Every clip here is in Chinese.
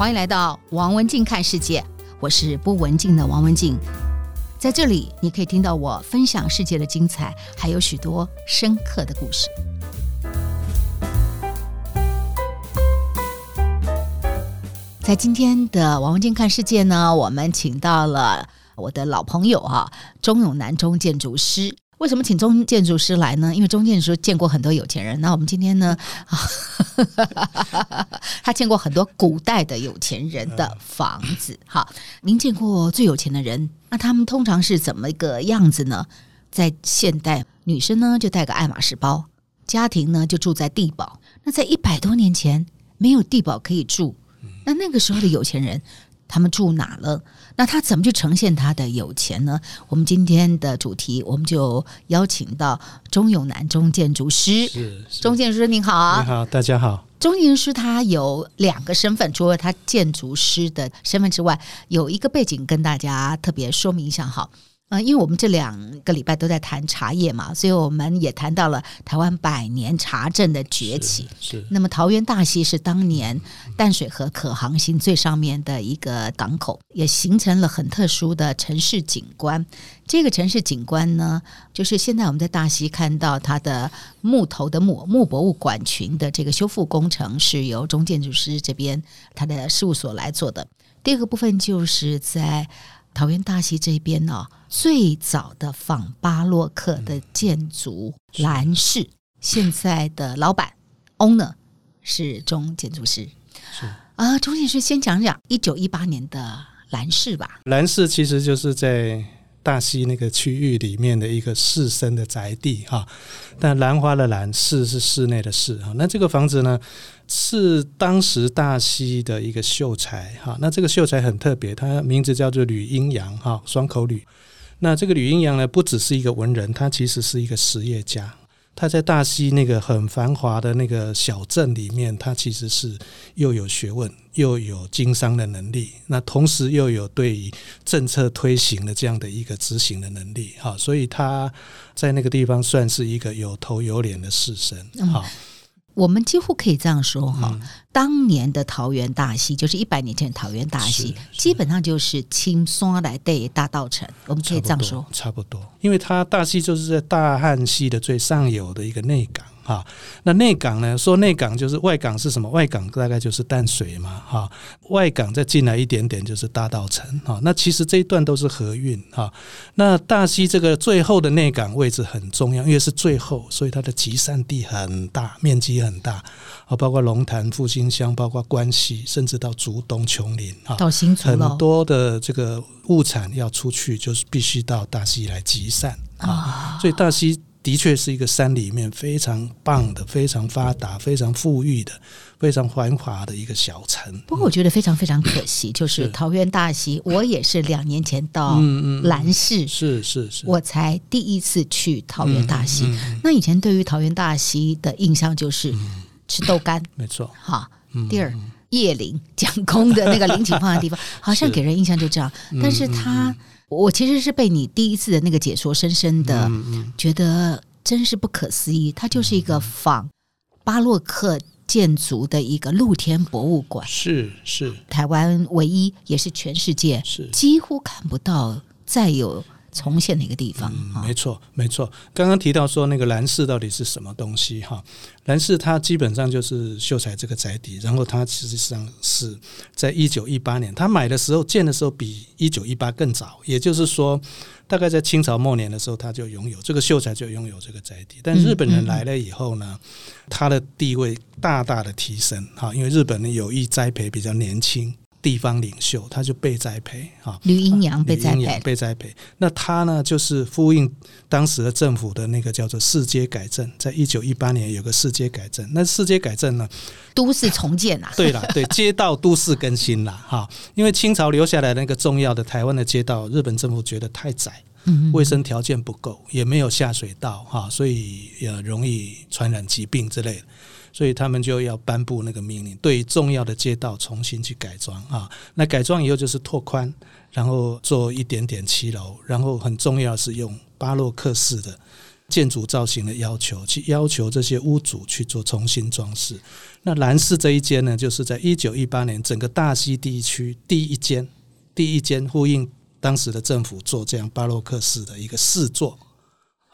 欢迎来到王文静看世界，我是不文静的王文静，在这里你可以听到我分享世界的精彩，还有许多深刻的故事。在今天的王文静看世界呢，我们请到了我的老朋友哈，钟永南钟建筑师。为什么请钟建筑师来呢？因为钟建筑师见过很多有钱人。那我们今天呢，他见过很多古代的有钱人的房子。好，您见过最有钱的人，那他们通常是怎么一个样子呢？在现代，女生呢就带个爱马仕包，家庭呢就住在地堡。那在一百多年前，没有地堡可以住，那那个时候的有钱人。他们住哪了？那他怎么去呈现他的有钱呢？我们今天的主题，我们就邀请到钟永南钟建筑师。是，是钟建筑师您好啊！你好，大家好。钟建筑师他有两个身份，除了他建筑师的身份之外，有一个背景跟大家特别说明一下哈。嗯，因为我们这两个礼拜都在谈茶叶嘛，所以我们也谈到了台湾百年茶镇的崛起。是，是那么桃园大溪是当年淡水河可航行最上面的一个港口，也形成了很特殊的城市景观。这个城市景观呢，就是现在我们在大溪看到它的木头的木木博物馆群的这个修复工程，是由中建筑师这边他的事务所来做的。第二个部分就是在。桃园大溪这边呢、哦，最早的仿巴洛克的建筑蓝氏，现在的老板 owner 是中建筑师。是啊，钟建筑师先讲讲一九一八年的蓝氏吧。蓝氏其实就是在大溪那个区域里面的一个士绅的宅地哈，但兰花的兰，室是室内的室哈。那这个房子呢？是当时大溪的一个秀才哈，那这个秀才很特别，他名字叫做吕阴阳哈，双口吕。那这个吕阴阳呢，不只是一个文人，他其实是一个实业家。他在大溪那个很繁华的那个小镇里面，他其实是又有学问，又有经商的能力，那同时又有对于政策推行的这样的一个执行的能力哈，所以他在那个地方算是一个有头有脸的士绅哈。嗯我们几乎可以这样说哈，嗯、当年的桃园大戏就是一百年前的桃园大戏，基本上就是青山来对大道城，我们可以这样说，差不多，因为它大戏就是在大汉戏的最上游的一个内港。啊，那内港呢？说内港就是外港是什么？外港大概就是淡水嘛，哈。外港再进来一点点就是大道城，哈。那其实这一段都是河运，哈。那大溪这个最后的内港位置很重要，因为是最后，所以它的集散地很大，面积很大，啊，包括龙潭、复兴乡，包括关西，甚至到竹东、琼林，哈，到新竹了。很多的这个物产要出去，就是必须到大溪来集散啊，所以大溪。的确是一个山里面非常棒的、非常发达、非常富裕的、非常繁华的一个小城。不过我觉得非常非常可惜，就是桃园大溪，我也是两年前到兰市，是是是，我才第一次去桃园大溪。那以前对于桃园大溪的印象就是吃豆干，没错。好，第二叶林蒋公的那个林景放的地方，好像给人印象就这样。但是他。我其实是被你第一次的那个解说深深的觉得真是不可思议，它就是一个仿巴洛克建筑的一个露天博物馆，是是。台湾唯一也是全世界是。几乎看不到再有。重现哪个地方？嗯，没错，没错。刚刚提到说那个兰氏到底是什么东西？哈，兰氏它基本上就是秀才这个宅邸，然后它实际上是在一九一八年，他买的时候建的时候比一九一八更早，也就是说，大概在清朝末年的时候，他就拥有这个秀才就拥有这个宅邸。但日本人来了以后呢，他的地位大大的提升，哈，因为日本人有意栽培比较年轻。地方领袖，他就被栽培啊，吕阴阳被栽培，被栽培。那他呢，就是呼应当时的政府的那个叫做市街改正，在一九一八年有个市街改正。那市街改正呢，都市重建啊，对了，对，街道都市更新了哈。因为清朝留下来那个重要的台湾的街道，日本政府觉得太窄，卫生条件不够，也没有下水道哈，所以也容易传染疾病之类的。所以他们就要颁布那个命令，对重要的街道重新去改装啊。那改装以后就是拓宽，然后做一点点骑楼，然后很重要是用巴洛克式的建筑造型的要求，去要求这些屋主去做重新装饰。那兰氏这一间呢，就是在一九一八年整个大溪地区第一间，第一间呼应当时的政府做这样巴洛克式的一个试作。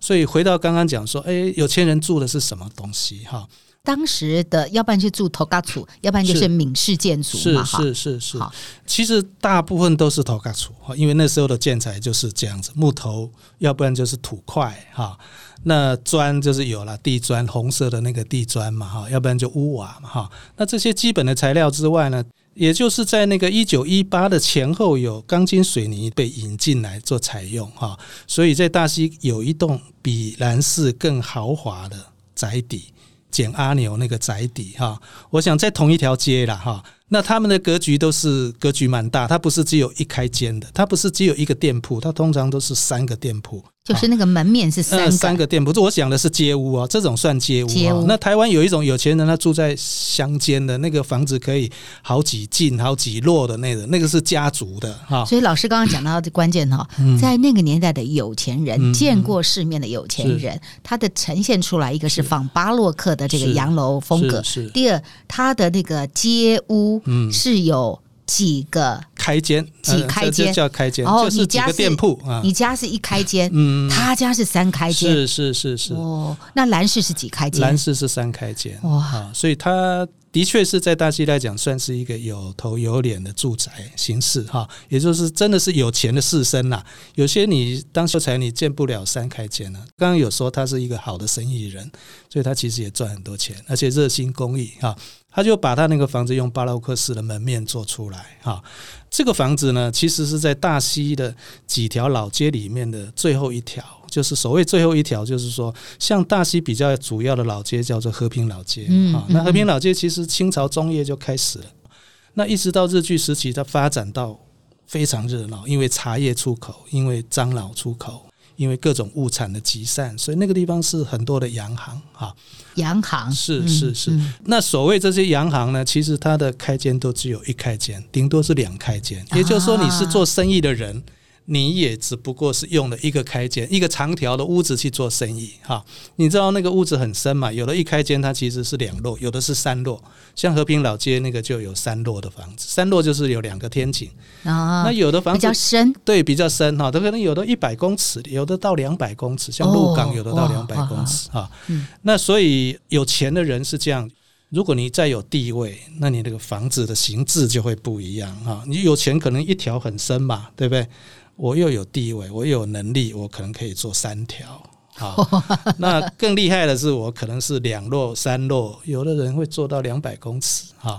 所以回到刚刚讲说，哎，有钱人住的是什么东西？哈。当时的要不然就住头嘎厝，要不然就是闽式建筑嘛，是是是是。其实大部分都是头家厝，因为那时候的建材就是这样子，木头，要不然就是土块哈。那砖就是有了地砖，红色的那个地砖嘛哈，要不然就屋瓦嘛哈。那这些基本的材料之外呢，也就是在那个一九一八的前后，有钢筋水泥被引进来做采用哈。所以在大溪有一栋比兰氏更豪华的宅邸。简阿牛那个宅邸哈，我想在同一条街了哈。那他们的格局都是格局蛮大，它不是只有一开间的，它不是只有一个店铺，它通常都是三个店铺。就是那个门面是三三个店铺，这我讲的是街屋啊，这种算街屋，街屋。那台湾有一种有钱人，他住在乡间的那个房子，可以好几进好几落的那个，那个是家族的哈。所以老师刚刚讲到的关键哈，在那个年代的有钱人，见过世面的有钱人，他的呈现出来一个是仿巴洛克的这个洋楼风格，是第二他的那个街屋是有几个。开间几开间叫开间，哦，就是几个店铺啊。你家是一开间，嗯，他家是三开间，是是是是。哦，那兰氏是几开间？兰氏是三开间，哇，所以他的确是在大溪来讲，算是一个有头有脸的住宅形式哈，也就是真的是有钱的士绅呐。有些你当秀才，你见不了三开间呢。刚刚有说他是一个好的生意人，所以他其实也赚很多钱，而且热心公益哈。他就把他那个房子用巴洛克式的门面做出来哈。这个房子呢，其实是在大溪的几条老街里面的最后一条，就是所谓最后一条，就是说，像大溪比较主要的老街叫做和平老街啊。那和平老街其实清朝中叶就开始了，那一直到日据时期，它发展到非常热闹，因为茶叶出口，因为樟脑出口。因为各种物产的集散，所以那个地方是很多的洋行哈。洋行是是是。嗯嗯、那所谓这些洋行呢，其实它的开间都只有一开间，顶多是两开间。也就是说，你是做生意的人。啊你也只不过是用了一个开间，一个长条的屋子去做生意哈。你知道那个屋子很深嘛？有的一开间它其实是两落，有的是三落。像和平老街那个就有三落的房子，三落就是有两个天井啊。那有的房子比较深，对，比较深哈。它可能有的一百公尺，有的到两百公尺，像鹿港有的到两百公尺哈。那所以有钱的人是这样，如果你再有地位，那你那个房子的形制就会不一样哈。你有钱可能一条很深嘛，对不对？我又有地位，我又有能力，我可能可以做三条。好，那更厉害的是，我可能是两落、三落，有的人会做到两百公尺。哈，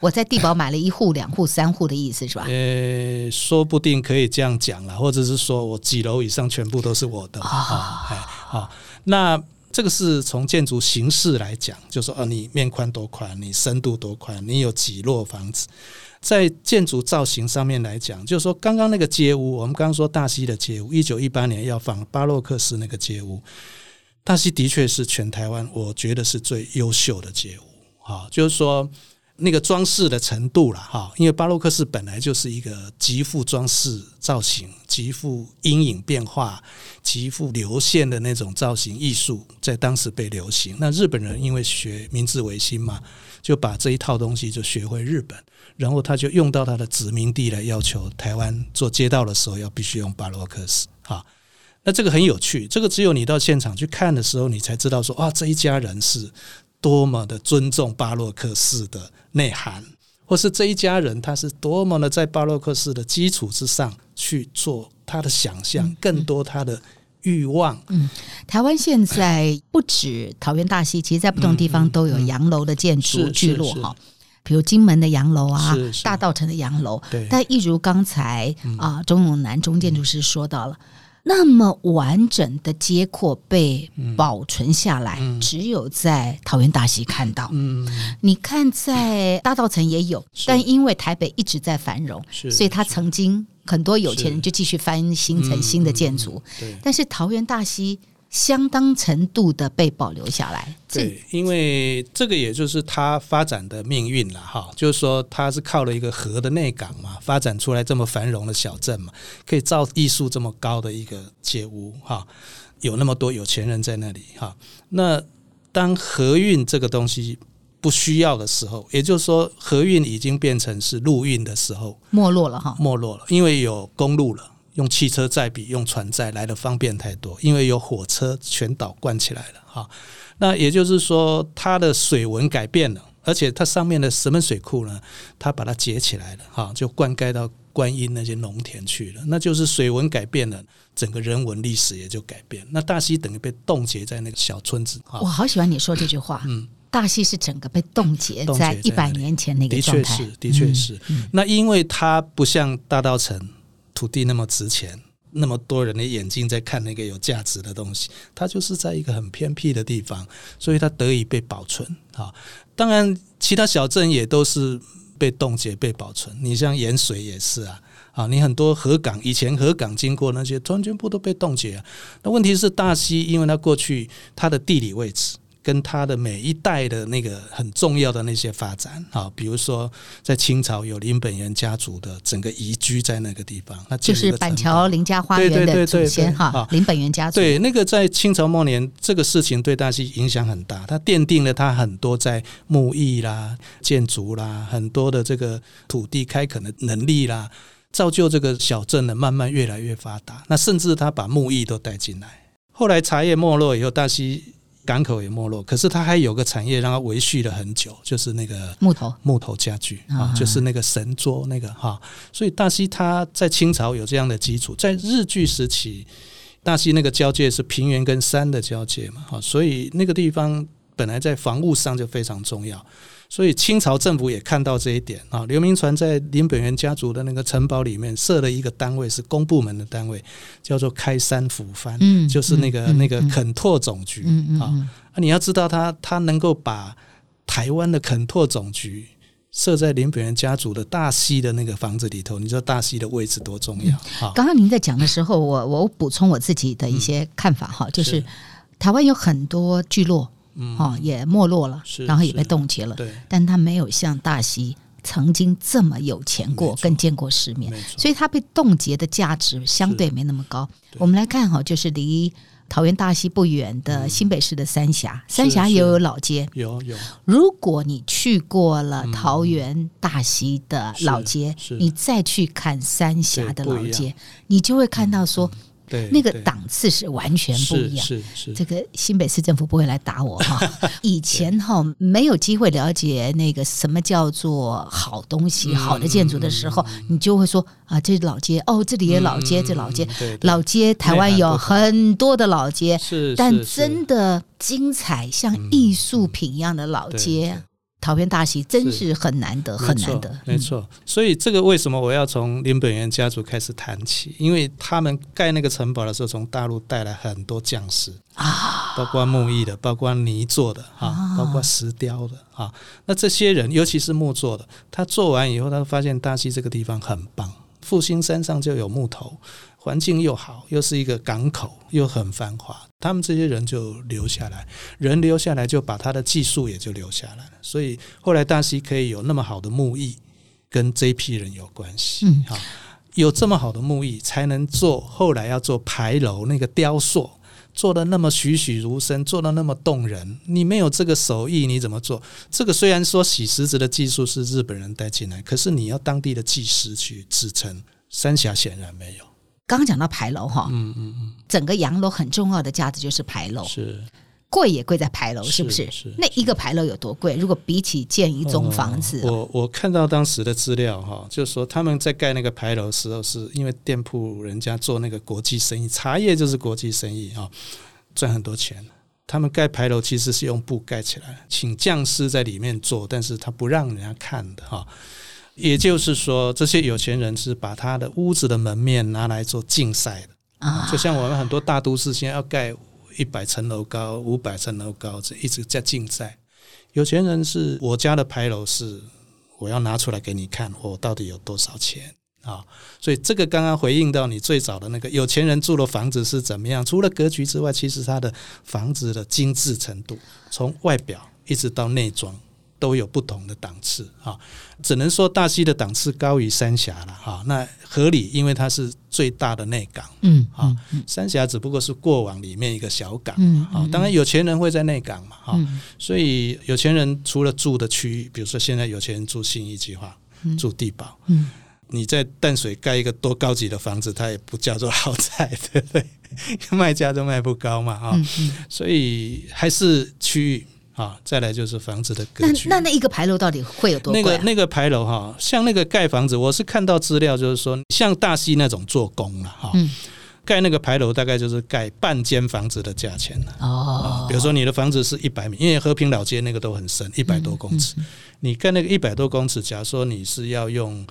我在地堡买了一户、两户、三户的意思是吧？呃，说不定可以这样讲了，或者是说我几楼以上全部都是我的。啊，哎，好，那这个是从建筑形式来讲，就是说，哦，你面宽多宽，你深度多宽，你有几落房子。在建筑造型上面来讲，就是说，刚刚那个街屋，我们刚刚说大溪的街屋，一九一八年要仿巴洛克式那个街屋，大溪的确是全台湾我觉得是最优秀的街屋啊，就是说那个装饰的程度了哈，因为巴洛克式本来就是一个极富装饰造型、极富阴影变化、极富流线的那种造型艺术，在当时被流行。那日本人因为学明治维新嘛，就把这一套东西就学回日本。然后他就用到他的殖民地来要求台湾做街道的时候要必须用巴洛克式啊，那这个很有趣，这个只有你到现场去看的时候，你才知道说啊，这一家人是多么的尊重巴洛克式的内涵，或是这一家人他是多么的在巴洛克式的基础之上去做他的想象，更多他的欲望。嗯，台湾现在不止桃园大溪，其实在不同地方都有洋楼的建筑聚落哈。比如金门的洋楼啊，是是。大道城的洋楼，但一如刚才啊，钟永南钟建筑师说到了，嗯、那么完整的街廓被保存下来，嗯、只有在桃园大溪看到。嗯，你看在大道城也有，但因为台北一直在繁荣，所以它曾经很多有钱人就继续翻新成新的建筑。嗯、但是桃园大溪。相当程度的被保留下来，对，因为这个也就是它发展的命运了哈。就是说，它是靠了一个河的内港嘛，发展出来这么繁荣的小镇嘛，可以造艺术这么高的一个街屋哈。有那么多有钱人在那里哈。那当河运这个东西不需要的时候，也就是说河运已经变成是陆运的时候，没落了哈，没落了，因为有公路了，用汽车载比用船载来的方便太多，因为有火车全岛灌起来了哈。那也就是说，它的水文改变了，而且它上面的石门水库呢，它把它截起来了哈，就灌溉到观音那些农田去了。那就是水文改变了，整个人文历史也就改变。那大溪等于被冻结在那个小村子。我好喜欢你说这句话，嗯。大溪是整个被冻结在一百年前那个状态，的确是，的确是。那因为它不像大稻城土地那么值钱，那么多人的眼睛在看那个有价值的东西，它就是在一个很偏僻的地方，所以它得以被保存。啊，当然其他小镇也都是被冻结、被保存。你像盐水也是啊，啊，你很多河港以前河港经过那些，突然全部都被冻结了。那问题是大溪，因为它过去它的地理位置。跟他的每一代的那个很重要的那些发展啊，比如说在清朝有林本源家族的整个移居在那个地方，那就是板桥林家花园的祖先哈，林本源家族。对，那个在清朝末年，这个事情对大溪影响很大，它奠定了他很多在木艺啦、建筑啦、很多的这个土地开垦的能力啦，造就这个小镇呢慢慢越来越发达。那甚至他把木艺都带进来。后来茶叶没落以后，大溪。港口也没落，可是它还有个产业让它维续了很久，就是那个木头木头家具啊，就是那个神桌那个哈。所以大溪它在清朝有这样的基础，在日据时期，大溪那个交界是平原跟山的交界嘛，哈，所以那个地方本来在防务上就非常重要。所以清朝政府也看到这一点啊，刘铭传在林本源家族的那个城堡里面设了一个单位，是公部门的单位，叫做开山抚番，嗯，就是那个那个垦拓总局啊。你要知道，他他能够把台湾的垦拓总局设在林本源家族的大溪的那个房子里头，你知道大溪的位置多重要？好，刚刚您在讲的时候，我我补充我自己的一些看法哈，就是台湾有很多聚落。嗯，哦，也没落了，然后也被冻结了。对，但他没有像大溪曾经这么有钱过，更见过世面，所以他被冻结的价值相对没那么高。我们来看哈，就是离桃园大溪不远的新北市的三峡，三峡也有老街，有有。如果你去过了桃园大溪的老街，你再去看三峡的老街，你就会看到说。对，那个档次是完全不一样。是是，这个新北市政府不会来打我哈。以前哈没有机会了解那个什么叫做好东西、好的建筑的时候，你就会说啊，这老街哦，这里也老街，这老街，老街，台湾有很多的老街，但真的精彩像艺术品一样的老街。桃园大溪真是很难得，很难得，没错。所以这个为什么我要从林本源家族开始谈起？因为他们盖那个城堡的时候，从大陆带来很多匠师啊，包括木艺的，包括泥做的啊，包括石雕的啊。那这些人，尤其是木做的，他做完以后，他发现大溪这个地方很棒，复兴山上就有木头。环境又好，又是一个港口，又很繁华，他们这些人就留下来，人留下来就把他的技术也就留下来了。所以后来大溪可以有那么好的木艺，跟这批人有关系。嗯，好，有这么好的木艺，才能做后来要做牌楼那个雕塑，做的那么栩栩如生，做的那么动人。你没有这个手艺，你怎么做？这个虽然说洗石子的技术是日本人带进来，可是你要当地的技师去支撑，三峡显然没有。刚刚讲到牌楼哈，嗯嗯嗯，整个洋楼很重要的价值就是牌楼，是贵也贵在牌楼，是不是？那一个牌楼有多贵？如果比起建一栋房子，哦、我我看到当时的资料哈，就是说他们在盖那个牌楼的时候，是因为店铺人家做那个国际生意，茶叶就是国际生意啊，赚很多钱。他们盖牌楼其实是用布盖起来，请匠师在里面做，但是他不让人家看的哈。也就是说，这些有钱人是把他的屋子的门面拿来做竞赛的啊，就像我们很多大都市现在要盖一百层楼高、五百层楼高，这一直在竞赛。有钱人是我家的牌楼是我要拿出来给你看，我到底有多少钱啊？所以这个刚刚回应到你最早的那个有钱人住的房子是怎么样？除了格局之外，其实他的房子的精致程度，从外表一直到内装。都有不同的档次哈，只能说大溪的档次高于三峡了哈。那合理，因为它是最大的内港，嗯啊，三峡只不过是过往里面一个小港，嗯啊，当然有钱人会在内港嘛哈，所以有钱人除了住的区域，比如说现在有钱人住信义计划，住地堡，嗯，你在淡水盖一个多高级的房子，它也不叫做豪宅，对不对？卖价都卖不高嘛哈，所以还是区域。啊，再来就是房子的格局。那那那一个牌楼到底会有多贵、啊？那个那个牌楼哈，像那个盖房子，我是看到资料，就是说像大溪那种做工了哈，嗯、盖那个牌楼大概就是盖半间房子的价钱了。哦，比如说你的房子是一百米，因为和平老街那个都很深，一百多公尺，嗯嗯、你盖那个一百多公尺，假如说你是要用。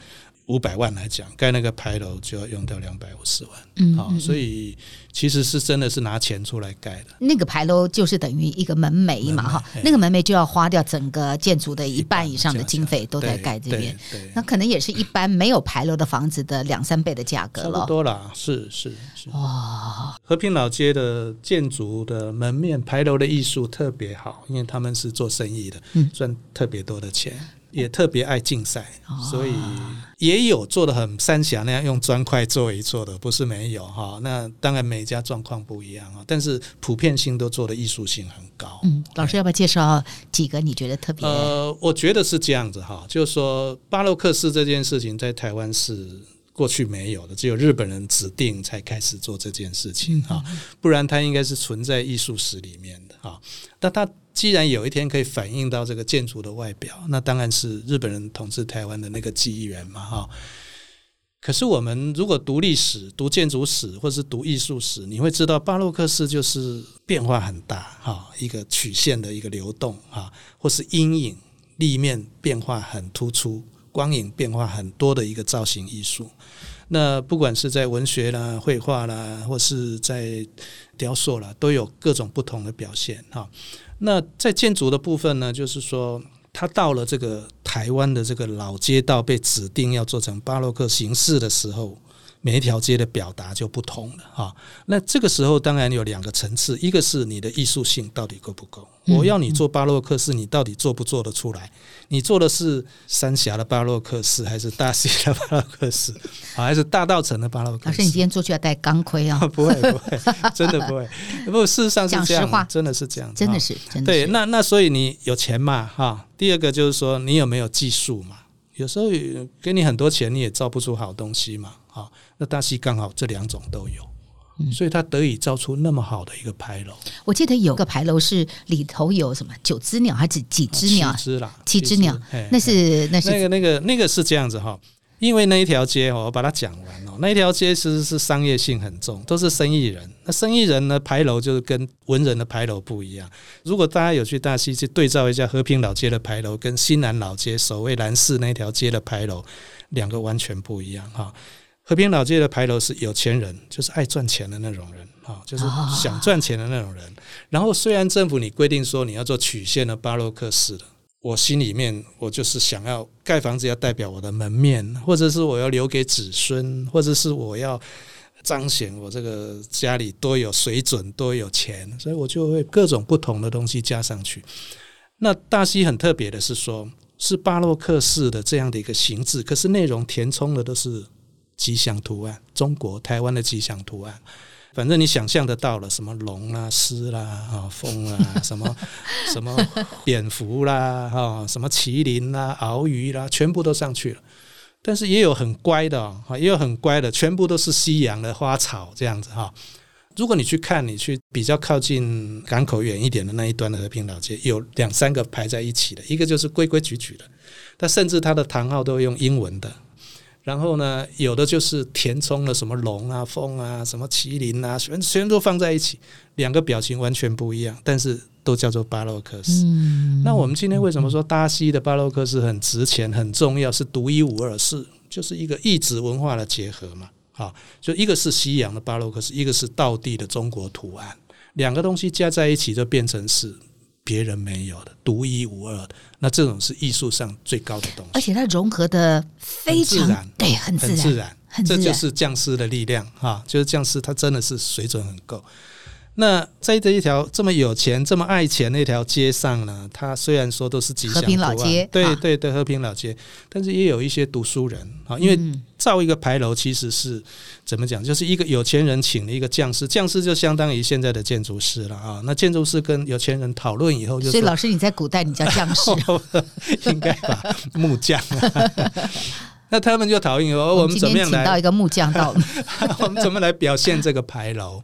五百万来讲，盖那个牌楼就要用掉两百五十万，嗯，好，所以其实是真的是拿钱出来盖的。那个牌楼就是等于一个门楣嘛，哈，那个门楣就要花掉整个建筑的一半以上的经费都在盖这边，那可能也是一般没有牌楼的房子的两三倍的价格了。差不多啦，是是是。哇，和平老街的建筑的门面牌楼的艺术特别好，因为他们是做生意的，赚特别多的钱。也特别爱竞赛，所以也有做的很三峡那样用砖块做一做的，不是没有哈。那当然每家状况不一样啊，但是普遍性都做的艺术性很高。嗯，老师要不要介绍几个你觉得特别？呃，我觉得是这样子哈，就是说巴洛克式这件事情在台湾是过去没有的，只有日本人指定才开始做这件事情哈，不然它应该是存在艺术史里面的哈。但它既然有一天可以反映到这个建筑的外表，那当然是日本人统治台湾的那个记忆源嘛，哈。可是我们如果读历史、读建筑史，或是读艺术史，你会知道巴洛克式就是变化很大，哈，一个曲线的一个流动，哈，或是阴影、立面变化很突出，光影变化很多的一个造型艺术。那不管是在文学啦、绘画啦，或是在雕塑啦，都有各种不同的表现，哈。那在建筑的部分呢，就是说，它到了这个台湾的这个老街道被指定要做成巴洛克形式的时候。每一条街的表达就不同了哈，那这个时候当然有两个层次，一个是你的艺术性到底够不够？我要你做巴洛克式，你到底做不做得出来？你做的是三峡的巴洛克式，还是大溪的巴洛克式，还是大道城的巴洛克式？老师，你今天出去要戴钢盔啊？不会不会，真的不会。不，事实上是这样，真的是这样，真的是真的。对，那那所以你有钱嘛哈？第二个就是说你有没有技术嘛？有时候给你很多钱，你也造不出好东西嘛。啊，那大溪刚好这两种都有，所以它得以造出那么好的一个牌楼。我记得有个牌楼是里头有什么九只鸟还是几只鸟？七只啦，七只鸟。那是那是那个那个那个是这样子哈，因为那一条街我把它讲完哦，那一条街其实是商业性很重，都是生意人。那生意人呢，牌楼就是跟文人的牌楼不一样。如果大家有去大溪去对照一下和平老街的牌楼，跟新南老街守卫兰市那条街的牌楼，两个完全不一样哈。和平老街的牌楼是有钱人，就是爱赚钱的那种人啊，就是想赚钱的那种人。然后虽然政府你规定说你要做曲线的巴洛克式的，我心里面我就是想要盖房子要代表我的门面，或者是我要留给子孙，或者是我要彰显我这个家里多有水准、多有钱，所以我就会各种不同的东西加上去。那大溪很特别的是说，是巴洛克式的这样的一个形制，可是内容填充的都是。吉祥图案，中国台湾的吉祥图案，反正你想象得到了，什么龙啦、狮啦、啊、风啦，什么 什么蝙蝠啦、哈、什么麒麟啦、鳌鱼啦，全部都上去了。但是也有很乖的，哈，也有很乖的，全部都是西洋的花草这样子哈。如果你去看，你去比较靠近港口远一点的那一端的和平老街，有两三个排在一起的，一个就是规规矩矩的，它甚至它的堂号都用英文的。然后呢，有的就是填充了什么龙啊、凤啊、什么麒麟啊，全全都放在一起，两个表情完全不一样，但是都叫做巴洛克式。嗯、那我们今天为什么说巴西的巴洛克式很值钱、很重要，是独一无二，是就是一个异质文化的结合嘛？好，就一个是西洋的巴洛克式，一个是道地的中国图案，两个东西加在一起就变成是。别人没有的，独一无二的，那这种是艺术上最高的东西，而且它融合的非常自然，对，很自然，这就是匠师的力量哈，就是匠师他真的是水准很够。那在这一条这么有钱、这么爱钱的一条街上呢，它虽然说都是吉祥老街，对对对，和平老街，但是也有一些读书人啊，因为造一个牌楼其实是怎么讲，就是一个有钱人请了一个匠师，匠师就相当于现在的建筑师了啊。那建筑师跟有钱人讨论以后就，就所以老师你在古代你叫匠师，应该吧？木匠。那他们就讨论说，我们怎么样来？请到一个木匠到，我们怎么来表现这个牌楼？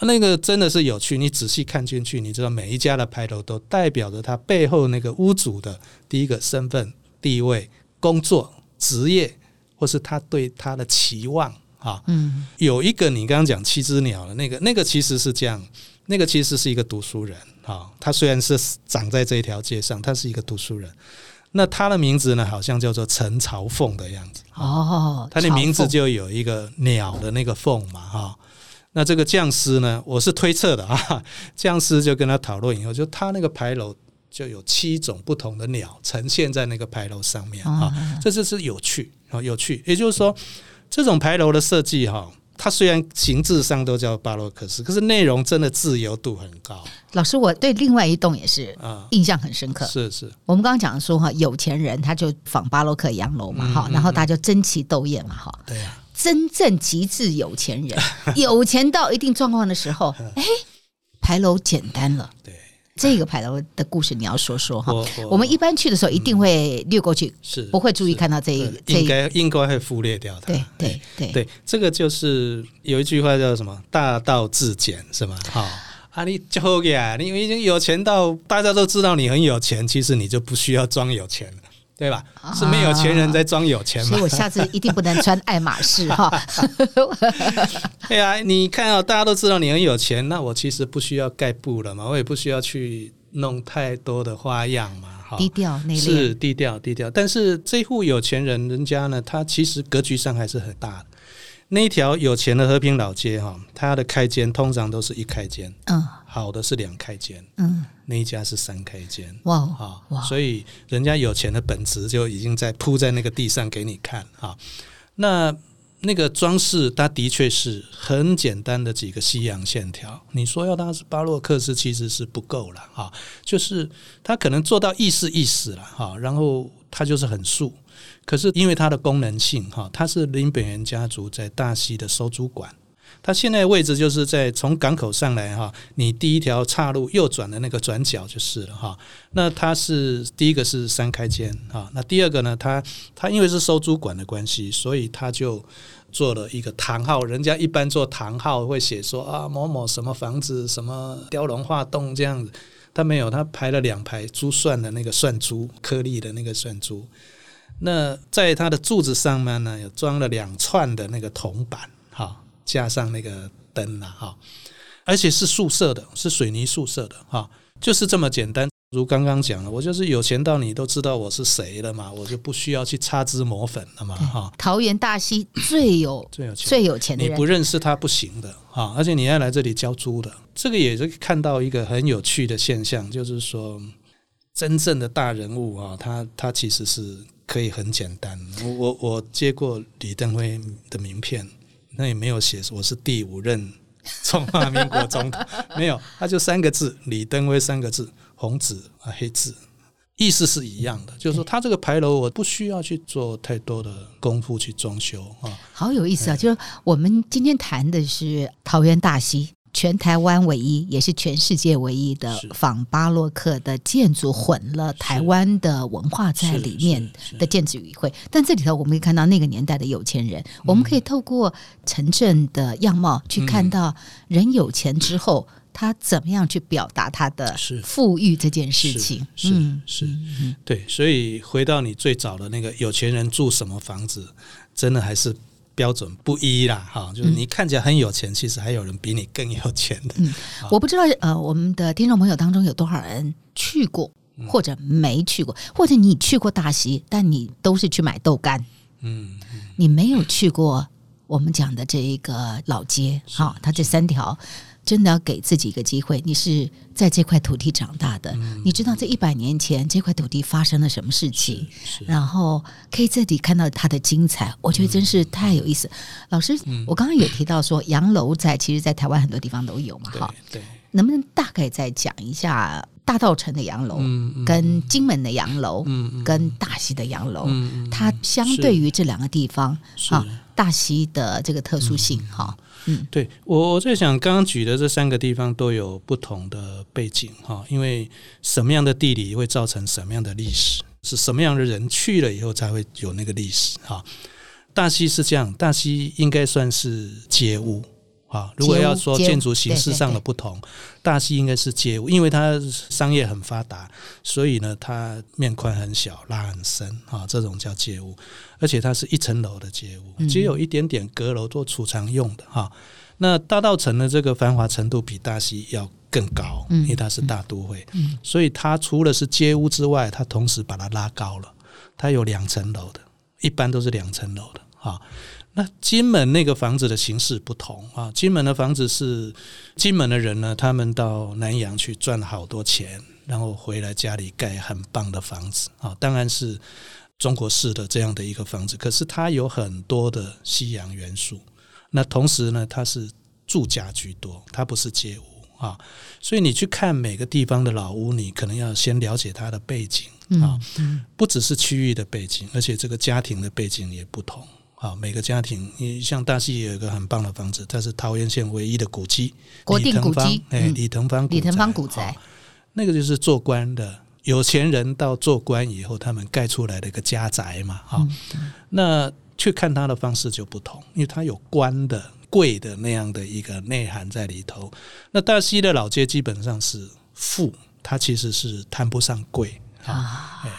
那个真的是有趣，你仔细看进去，你知道每一家的牌楼都代表着他背后那个屋主的第一个身份、地位、工作、职业，或是他对他的期望啊。嗯，有一个你刚刚讲七只鸟的那个，那个其实是这样，那个其实是一个读书人啊。他虽然是长在这一条街上，他是一个读书人。那他的名字呢，好像叫做陈朝凤的样子。哦，他的名字就有一个鸟的那个凤嘛，哈。那这个匠师呢，我是推测的啊。匠师就跟他讨论以后，就他那个牌楼就有七种不同的鸟呈现在那个牌楼上面啊。这就是有趣啊，有趣。也就是说，这种牌楼的设计哈，它虽然形制上都叫巴洛克式，可是内容真的自由度很高。老师，我对另外一栋也是印象很深刻。是是，我们刚刚讲说哈，有钱人他就仿巴洛克洋楼嘛哈，然后大家就争奇斗艳嘛哈。对呀。真正极致有钱人，有钱到一定状况的时候，哎，牌楼简单了。对，这个牌楼的故事你要说说哈。我们一般去的时候一定会略过去，是不会注意看到这一这应该应该会忽略掉它。对对对对，这个就是有一句话叫什么“大道至简”是吗？好啊，你就好呀，你已经有钱到大家都知道你很有钱，其实你就不需要装有钱了。对吧？是没有钱人在装有钱嘛？所以我下次一定不能穿爱马仕哈。对啊，你看啊，大家都知道你很有钱，那我其实不需要盖布了嘛，我也不需要去弄太多的花样嘛。低调内敛是低调低调，但是这户有钱人人家呢，他其实格局上还是很大的。那一条有钱的和平老街哈，它的开间通常都是一开间，嗯，好的是两开间，嗯，那一家是三开间，哇，啊，哇，所以人家有钱的本质就已经在铺在那个地上给你看啊。那那个装饰，它的确是很简单的几个西洋线条。你说要它是巴洛克式，其实是不够了哈，就是它可能做到意思意思了哈，然后它就是很素。可是因为它的功能性哈，它是林本源家族在大溪的收租馆，它现在位置就是在从港口上来哈，你第一条岔路右转的那个转角就是了哈。那它是第一个是三开间哈，那第二个呢，它它因为是收租管的关系，所以它就做了一个堂号。人家一般做堂号会写说啊某某什么房子什么雕龙画栋这样子，它没有，它排了两排珠算的那个算珠颗粒的那个算珠。那在它的柱子上面呢，有装了两串的那个铜板，加上那个灯了，哈，而且是宿舍的，是水泥宿舍的，哈，就是这么简单。如刚刚讲了，我就是有钱到你都知道我是谁了嘛，我就不需要去擦脂抹粉了嘛，哈。桃园大溪最有 最有钱最有钱的人，你不认识他不行的，哈，而且你要来这里交租的，这个也是看到一个很有趣的现象，就是说真正的大人物啊，他他其实是。可以很简单，我我我接过李登辉的名片，那也没有写我是第五任 中华民国总统，没有，他就三个字李登辉三个字，红纸啊黑字，意思是一样的，就是说他这个牌楼我不需要去做太多的功夫去装修啊，好有意思啊，就是我们今天谈的是桃园大溪。全台湾唯一，也是全世界唯一的仿巴洛克的建筑，混了台湾的文化在里面的建筑语汇。但这里头我们可以看到那个年代的有钱人，嗯、我们可以透过城镇的样貌去看到人有钱之后，嗯、他怎么样去表达他的富裕这件事情。是是，是，对。所以回到你最早的那个有钱人住什么房子，真的还是。标准不一啦，哈，就是你看起来很有钱，嗯、其实还有人比你更有钱的。嗯，我不知道，呃，我们的听众朋友当中有多少人去过，或者没去过，或者你去过大溪，但你都是去买豆干，嗯，嗯，你没有去过我们讲的这一个老街，哈，它这三条真的要给自己一个机会，你是在这块土地长大的，嗯、你知道这一百年前这块土地发生了什么事情，然后可以这里看到它的精彩，我觉得真是太有意思。嗯、老师，嗯、我刚刚有提到说洋楼在其实，在台湾很多地方都有嘛，哈，对，能不能大概再讲一下大稻城的洋楼，跟金门的洋楼，嗯、跟大溪的洋楼，嗯、它相对于这两个地方，哈，大溪的这个特殊性，哈。嗯，对，我我在想，刚刚举的这三个地方都有不同的背景哈，因为什么样的地理会造成什么样的历史，是什么样的人去了以后才会有那个历史哈。大溪是这样，大溪应该算是街屋。啊，如果要说建筑形式上的不同，大溪应该是街屋，因为它商业很发达，所以呢，它面宽很小，拉很深啊，这种叫街屋，而且它是一层楼的街屋，只有一点点阁楼做储藏用的哈。那大道城的这个繁华程度比大溪要更高，因为它是大都会，所以它除了是街屋之外，它同时把它拉高了，它有两层楼的，一般都是两层楼的啊。那金门那个房子的形式不同啊，金门的房子是金门的人呢，他们到南洋去赚了好多钱，然后回来家里盖很棒的房子啊，当然是中国式的这样的一个房子，可是它有很多的西洋元素。那同时呢，它是住家居多，它不是街屋啊，所以你去看每个地方的老屋，你可能要先了解它的背景啊，不只是区域的背景，而且这个家庭的背景也不同。啊，每个家庭，你像大溪也有一个很棒的房子，它是桃园县唯一的古迹，国定古迹，哎，李腾芳，李腾芳古宅，那个就是做官的有钱人到做官以后，他们盖出来的一个家宅嘛，哈，那去看他的方式就不同，因为他有官的贵的那样的一个内涵在里头。那大溪的老街基本上是富，它其实是谈不上贵啊，哎。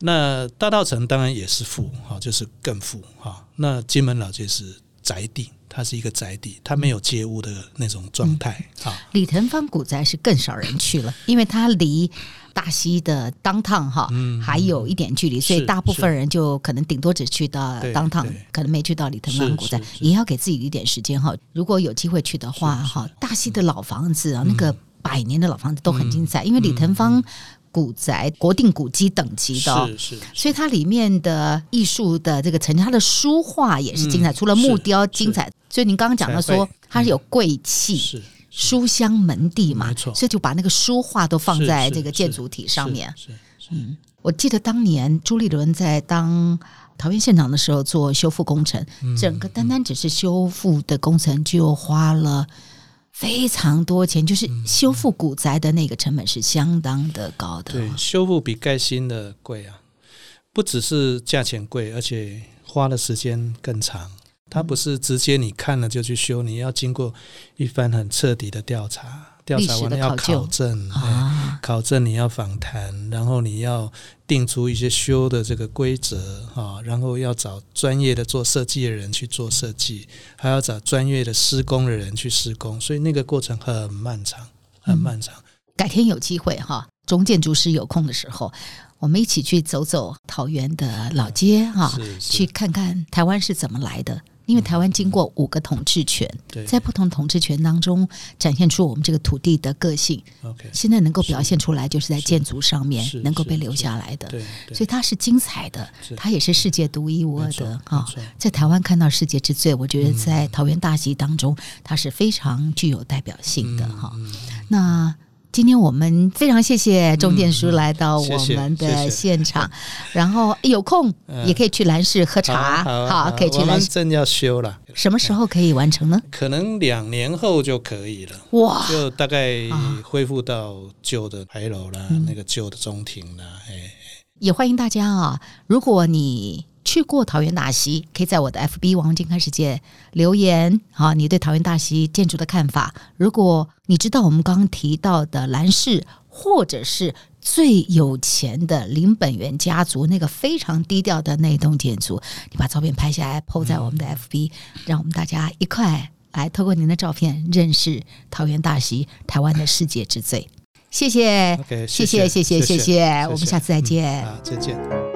那大道城当然也是富哈，就是更富哈。那金门老街是宅地，它是一个宅地，它没有街屋的那种状态啊。李腾芳古宅是更少人去了，因为它离大溪的 downtown 哈还有一点距离，所以大部分人就可能顶多只去到 downtown，可能没去到李腾芳古宅，也要给自己一点时间哈。如果有机会去的话哈，大溪的老房子啊，那个百年的老房子都很精彩，因为李腾芳。古宅国定古迹等级的，是是，所以它里面的艺术的这个层，它的书画也是精彩。除了木雕精彩，所以您刚刚讲到说它是有贵气，是书香门第嘛，没错。所以就把那个书画都放在这个建筑体上面。嗯，我记得当年朱立伦在当桃园县长的时候做修复工程，整个单单只是修复的工程就花了。非常多钱，就是修复古宅的那个成本是相当的高的。对，修复比盖新的贵啊，不只是价钱贵，而且花的时间更长。它不是直接你看了就去修，你要经过一番很彻底的调查。调查完了要考证，啊、考证你要访谈，然后你要定出一些修的这个规则啊，然后要找专业的做设计的人去做设计，还要找专业的施工的人去施工，所以那个过程很漫长，很漫长。嗯、改天有机会哈，总建筑师有空的时候，我们一起去走走桃园的老街哈，去看看台湾是怎么来的。因为台湾经过五个统治权，在不同统治权当中展现出我们这个土地的个性。现在能够表现出来，就是在建筑上面能够被留下来的。所以它是精彩的，它也是世界独一无二的啊！在台湾看到世界之最，我觉得在桃园大溪当中，它是非常具有代表性的哈。那。今天我们非常谢谢钟建书来到我们的现场，嗯、谢谢谢谢然后有空也可以去兰市喝茶，嗯、好，好，可以去兰正要修了，什么时候可以完成呢？可能两年后就可以了。哇，就大概恢复到旧的牌楼啦，嗯、那个旧的中庭啦。哎，也欢迎大家啊，如果你。去过桃园大溪，可以在我的 FB 王金开世界留言，好，你对桃园大溪建筑的看法。如果你知道我们刚刚提到的兰氏，或者是最有钱的林本源家族那个非常低调的那栋建筑，你把照片拍下来，PO 在我们的 FB，让我们大家一块来透过您的照片认识桃园大溪，台湾的世界之最。谢谢，okay, 谢谢，谢谢，谢谢，我们下次再见。嗯、好，再见。